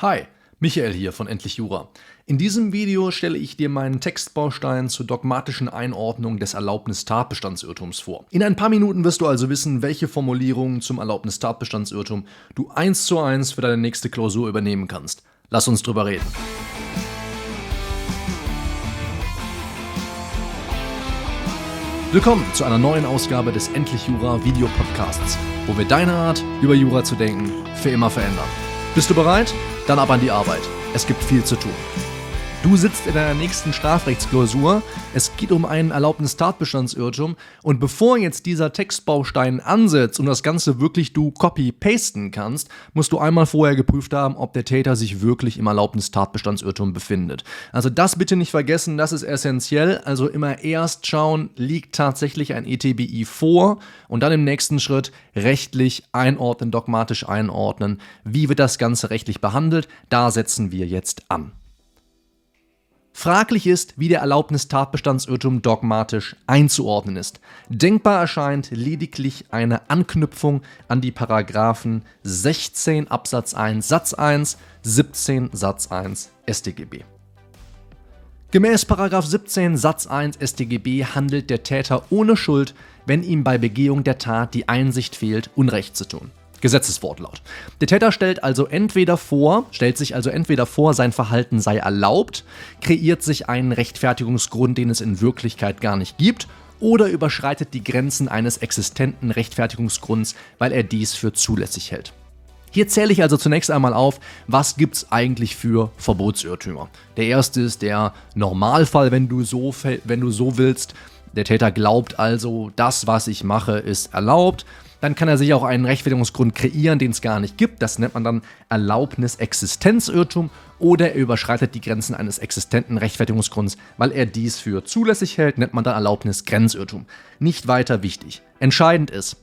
Hi, Michael hier von Endlich Jura. In diesem Video stelle ich dir meinen Textbaustein zur dogmatischen Einordnung des Erlaubnis-Tatbestandsirrtums vor. In ein paar Minuten wirst du also wissen, welche Formulierungen zum Erlaubnis-Tatbestandsirrtum du eins zu eins für deine nächste Klausur übernehmen kannst. Lass uns drüber reden. Willkommen zu einer neuen Ausgabe des Endlich Jura Video Podcasts, wo wir deine Art, über Jura zu denken, für immer verändern. Bist du bereit? Dann ab an die Arbeit. Es gibt viel zu tun. Du sitzt in deiner nächsten Strafrechtsklausur. Es geht um einen Erlaubnis-Tatbestandsirrtum. Und bevor jetzt dieser Textbaustein ansetzt und das Ganze wirklich du copy-pasten kannst, musst du einmal vorher geprüft haben, ob der Täter sich wirklich im Erlaubnis-Tatbestandsirrtum befindet. Also das bitte nicht vergessen, das ist essentiell. Also immer erst schauen, liegt tatsächlich ein ETBI vor und dann im nächsten Schritt rechtlich einordnen, dogmatisch einordnen. Wie wird das Ganze rechtlich behandelt? Da setzen wir jetzt an. Fraglich ist, wie der Erlaubnis-Tatbestandsirrtum dogmatisch einzuordnen ist. Denkbar erscheint lediglich eine Anknüpfung an die Paragraphen 16 Absatz 1 Satz 1, 17 Satz 1 StGB. Gemäß 17 Satz 1 StGB handelt der Täter ohne Schuld, wenn ihm bei Begehung der Tat die Einsicht fehlt, Unrecht zu tun. Gesetzeswortlaut. Der Täter stellt also entweder vor, stellt sich also entweder vor, sein Verhalten sei erlaubt, kreiert sich einen Rechtfertigungsgrund, den es in Wirklichkeit gar nicht gibt, oder überschreitet die Grenzen eines existenten Rechtfertigungsgrunds, weil er dies für zulässig hält. Hier zähle ich also zunächst einmal auf, was gibt es eigentlich für Verbotsirrtümer. Der erste ist der Normalfall, wenn du so, wenn du so willst. Der Täter glaubt also, das, was ich mache, ist erlaubt dann kann er sich auch einen Rechtfertigungsgrund kreieren, den es gar nicht gibt. Das nennt man dann Erlaubnis-Existenzirrtum oder er überschreitet die Grenzen eines existenten Rechtfertigungsgrunds, weil er dies für zulässig hält, nennt man dann Erlaubnis-Grenzirrtum. Nicht weiter wichtig. Entscheidend ist,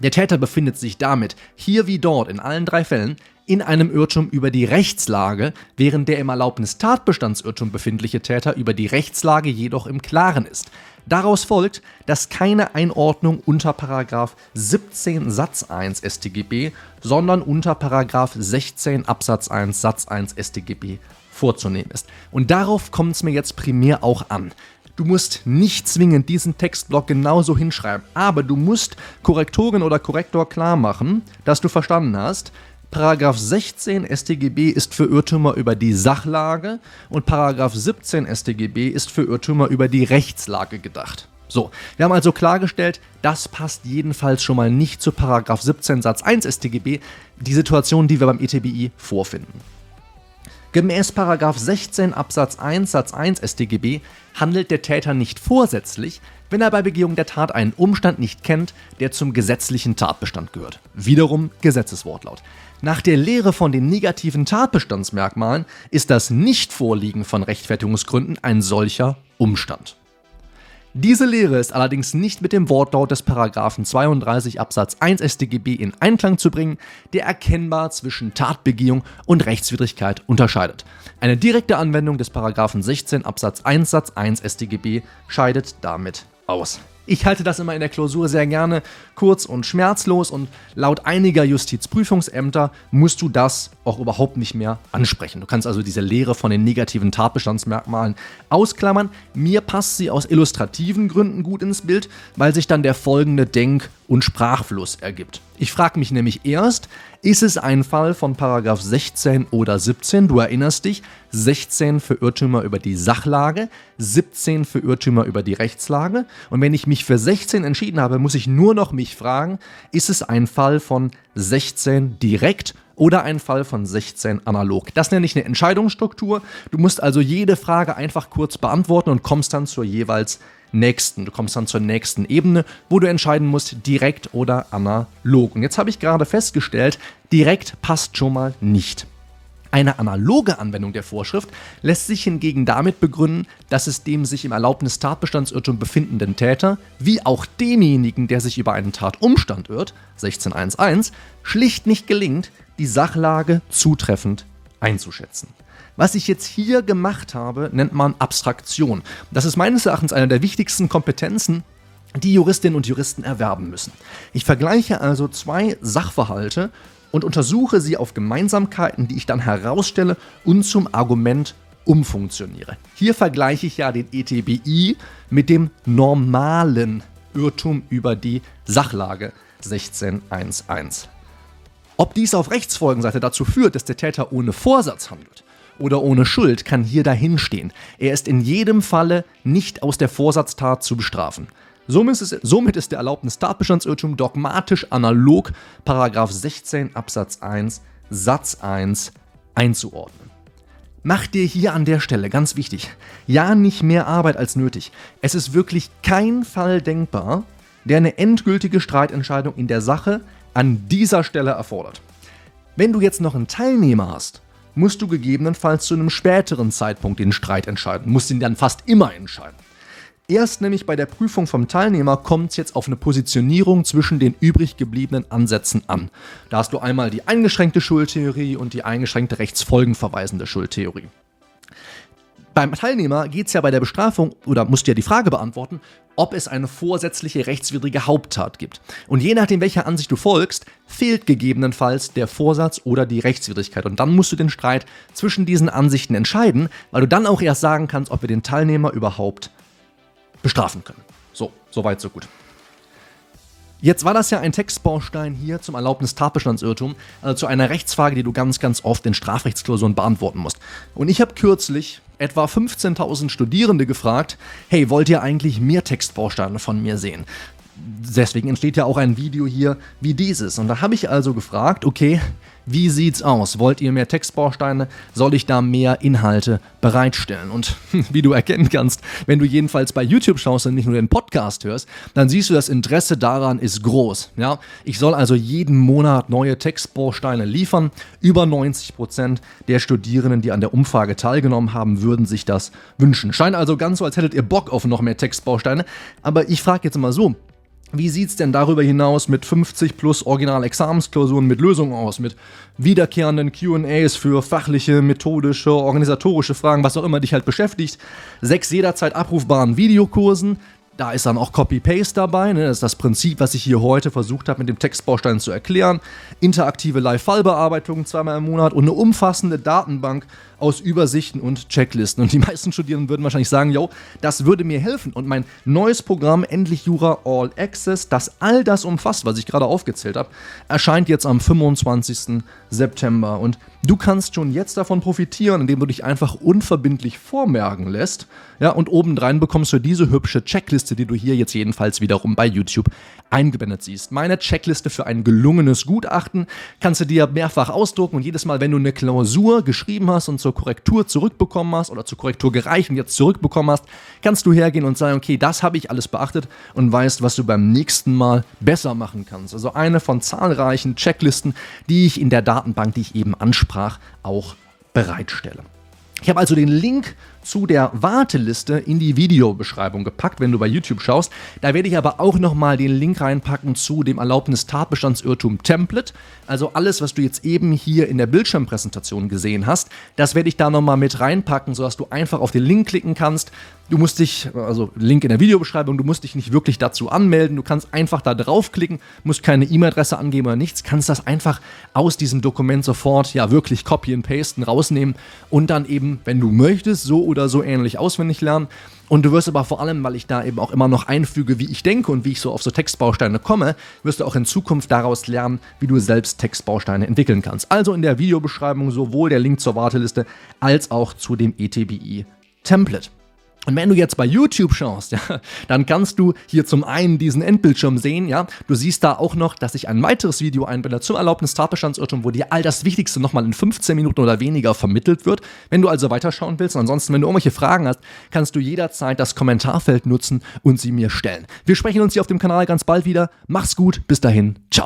der Täter befindet sich damit, hier wie dort in allen drei Fällen, in einem Irrtum über die Rechtslage, während der im Erlaubnis-Tatbestandsirrtum befindliche Täter über die Rechtslage jedoch im Klaren ist. Daraus folgt, dass keine Einordnung unter 17 Satz 1 StGB, sondern unter 16 Absatz 1 Satz 1 StGB vorzunehmen ist. Und darauf kommt es mir jetzt primär auch an. Du musst nicht zwingend diesen Textblock genauso hinschreiben, aber du musst Korrektorin oder Korrektor klar machen, dass du verstanden hast, Paragraph 16 StGB ist für Irrtümer über die Sachlage und Paragraph 17 StGB ist für Irrtümer über die Rechtslage gedacht. So, wir haben also klargestellt, das passt jedenfalls schon mal nicht zu Paragraph 17 Satz 1 StGB, die Situation, die wir beim ETBI vorfinden. Gemäß Paragraph 16 Absatz 1 Satz 1 StGB handelt der Täter nicht vorsätzlich, wenn er bei Begehung der Tat einen Umstand nicht kennt, der zum gesetzlichen Tatbestand gehört. Wiederum Gesetzeswortlaut. Nach der Lehre von den negativen Tatbestandsmerkmalen ist das Nichtvorliegen von Rechtfertigungsgründen ein solcher Umstand. Diese Lehre ist allerdings nicht mit dem Wortlaut des Paragraphen 32 Absatz 1 StGB in Einklang zu bringen, der erkennbar zwischen Tatbegehung und Rechtswidrigkeit unterscheidet. Eine direkte Anwendung des Paragraphen 16 Absatz 1 Satz 1 StGB scheidet damit aus. Ich halte das immer in der Klausur sehr gerne kurz und schmerzlos und laut einiger Justizprüfungsämter musst du das auch überhaupt nicht mehr ansprechen. Du kannst also diese Lehre von den negativen Tatbestandsmerkmalen ausklammern. Mir passt sie aus illustrativen Gründen gut ins Bild, weil sich dann der folgende Denk- und Sprachfluss ergibt. Ich frage mich nämlich erst, ist es ein Fall von Paragraph 16 oder 17? Du erinnerst dich, 16 für Irrtümer über die Sachlage, 17 für Irrtümer über die Rechtslage. Und wenn ich mich für 16 entschieden habe, muss ich nur noch mich fragen, ist es ein Fall von 16 direkt oder ein Fall von 16 analog. Das nenne ich eine Entscheidungsstruktur. Du musst also jede Frage einfach kurz beantworten und kommst dann zur jeweils nächsten. Du kommst dann zur nächsten Ebene, wo du entscheiden musst, direkt oder analog. Und jetzt habe ich gerade festgestellt, direkt passt schon mal nicht. Eine analoge Anwendung der Vorschrift lässt sich hingegen damit begründen, dass es dem sich im Erlaubnis-Tatbestandsirrtum befindenden Täter, wie auch demjenigen, der sich über einen Tatumstand irrt, 16.1.1, schlicht nicht gelingt, die Sachlage zutreffend einzuschätzen. Was ich jetzt hier gemacht habe, nennt man Abstraktion. Das ist meines Erachtens eine der wichtigsten Kompetenzen, die Juristinnen und Juristen erwerben müssen. Ich vergleiche also zwei Sachverhalte und untersuche sie auf Gemeinsamkeiten, die ich dann herausstelle und zum Argument umfunktioniere. Hier vergleiche ich ja den ETBI mit dem normalen Irrtum über die Sachlage 1611. Ob dies auf Rechtsfolgenseite dazu führt, dass der Täter ohne Vorsatz handelt oder ohne Schuld, kann hier dahinstehen. Er ist in jedem Falle nicht aus der Vorsatztat zu bestrafen. Somit ist, somit ist der Erlaubnis Tatbestandsirrtum dogmatisch analog 16 Absatz 1 Satz 1 einzuordnen. Mach dir hier an der Stelle, ganz wichtig, ja nicht mehr Arbeit als nötig. Es ist wirklich kein Fall denkbar, der eine endgültige Streitentscheidung in der Sache an dieser Stelle erfordert. Wenn du jetzt noch einen Teilnehmer hast, musst du gegebenenfalls zu einem späteren Zeitpunkt den Streit entscheiden, musst ihn dann fast immer entscheiden. Erst nämlich bei der Prüfung vom Teilnehmer kommt es jetzt auf eine Positionierung zwischen den übrig gebliebenen Ansätzen an. Da hast du einmal die eingeschränkte Schuldtheorie und die eingeschränkte rechtsfolgenverweisende Schuldtheorie. Beim Teilnehmer geht es ja bei der Bestrafung, oder musst du ja die Frage beantworten, ob es eine vorsätzliche rechtswidrige Haupttat gibt. Und je nachdem, welcher Ansicht du folgst, fehlt gegebenenfalls der Vorsatz oder die Rechtswidrigkeit. Und dann musst du den Streit zwischen diesen Ansichten entscheiden, weil du dann auch erst sagen kannst, ob wir den Teilnehmer überhaupt bestrafen können. So, soweit, so gut. Jetzt war das ja ein Textbaustein hier zum Erlaubnis Tatbestandsirrtum, also zu einer Rechtsfrage, die du ganz, ganz oft in Strafrechtsklausuren beantworten musst. Und ich habe kürzlich etwa 15.000 Studierende gefragt, hey, wollt ihr eigentlich mehr Textbausteine von mir sehen? Deswegen entsteht ja auch ein Video hier wie dieses. Und da habe ich also gefragt, okay, wie sieht's aus? Wollt ihr mehr Textbausteine? Soll ich da mehr Inhalte bereitstellen? Und wie du erkennen kannst, wenn du jedenfalls bei YouTube schaust und nicht nur den Podcast hörst, dann siehst du, das Interesse daran ist groß. Ja? Ich soll also jeden Monat neue Textbausteine liefern. Über 90 Prozent der Studierenden, die an der Umfrage teilgenommen haben, würden sich das wünschen. Scheint also ganz so, als hättet ihr Bock auf noch mehr Textbausteine. Aber ich frage jetzt mal so, wie sieht es denn darüber hinaus mit 50 plus Original-Examensklausuren mit Lösungen aus, mit wiederkehrenden QAs für fachliche, methodische, organisatorische Fragen, was auch immer dich halt beschäftigt, sechs jederzeit abrufbaren Videokursen, da ist dann auch Copy-Paste dabei. Ne? Das ist das Prinzip, was ich hier heute versucht habe, mit dem Textbaustein zu erklären. Interaktive Live-Fallbearbeitung zweimal im Monat und eine umfassende Datenbank aus Übersichten und Checklisten. Und die meisten Studierenden würden wahrscheinlich sagen, yo, das würde mir helfen. Und mein neues Programm, Endlich Jura All Access, das all das umfasst, was ich gerade aufgezählt habe, erscheint jetzt am 25. September. Und du kannst schon jetzt davon profitieren, indem du dich einfach unverbindlich vormerken lässt. Ja, und obendrein bekommst du diese hübsche Checkliste, die du hier jetzt jedenfalls wiederum bei YouTube eingeblendet siehst. Meine Checkliste für ein gelungenes Gutachten kannst du dir mehrfach ausdrucken und jedes Mal, wenn du eine Klausur geschrieben hast und zur Korrektur zurückbekommen hast oder zur Korrektur gereicht und jetzt zurückbekommen hast, kannst du hergehen und sagen, okay, das habe ich alles beachtet und weißt, was du beim nächsten Mal besser machen kannst. Also eine von zahlreichen Checklisten, die ich in der Datenbank, die ich eben ansprach, auch bereitstelle. Ich habe also den Link zu der Warteliste in die Videobeschreibung gepackt, wenn du bei YouTube schaust. Da werde ich aber auch nochmal den Link reinpacken zu dem Erlaubnis-Tatbestandsirrtum Template. Also alles, was du jetzt eben hier in der Bildschirmpräsentation gesehen hast, das werde ich da nochmal mit reinpacken, sodass du einfach auf den Link klicken kannst. Du musst dich, also Link in der Videobeschreibung, du musst dich nicht wirklich dazu anmelden. Du kannst einfach da draufklicken, musst keine E-Mail-Adresse angeben oder nichts, kannst das einfach aus diesem Dokument sofort, ja wirklich copy and pasten, rausnehmen und dann eben, wenn du möchtest, so oder so ähnlich auswendig lernen. Und du wirst aber vor allem, weil ich da eben auch immer noch einfüge, wie ich denke und wie ich so auf so Textbausteine komme, wirst du auch in Zukunft daraus lernen, wie du selbst Textbausteine entwickeln kannst. Also in der Videobeschreibung sowohl der Link zur Warteliste als auch zu dem ETBI Template. Und wenn du jetzt bei YouTube schaust, ja, dann kannst du hier zum einen diesen Endbildschirm sehen, ja. Du siehst da auch noch, dass ich ein weiteres Video einblende zum Erlaubnis Tatbestandsirrtum, wo dir all das Wichtigste nochmal in 15 Minuten oder weniger vermittelt wird. Wenn du also weiterschauen willst, ansonsten, wenn du irgendwelche Fragen hast, kannst du jederzeit das Kommentarfeld nutzen und sie mir stellen. Wir sprechen uns hier auf dem Kanal ganz bald wieder. Mach's gut, bis dahin, ciao.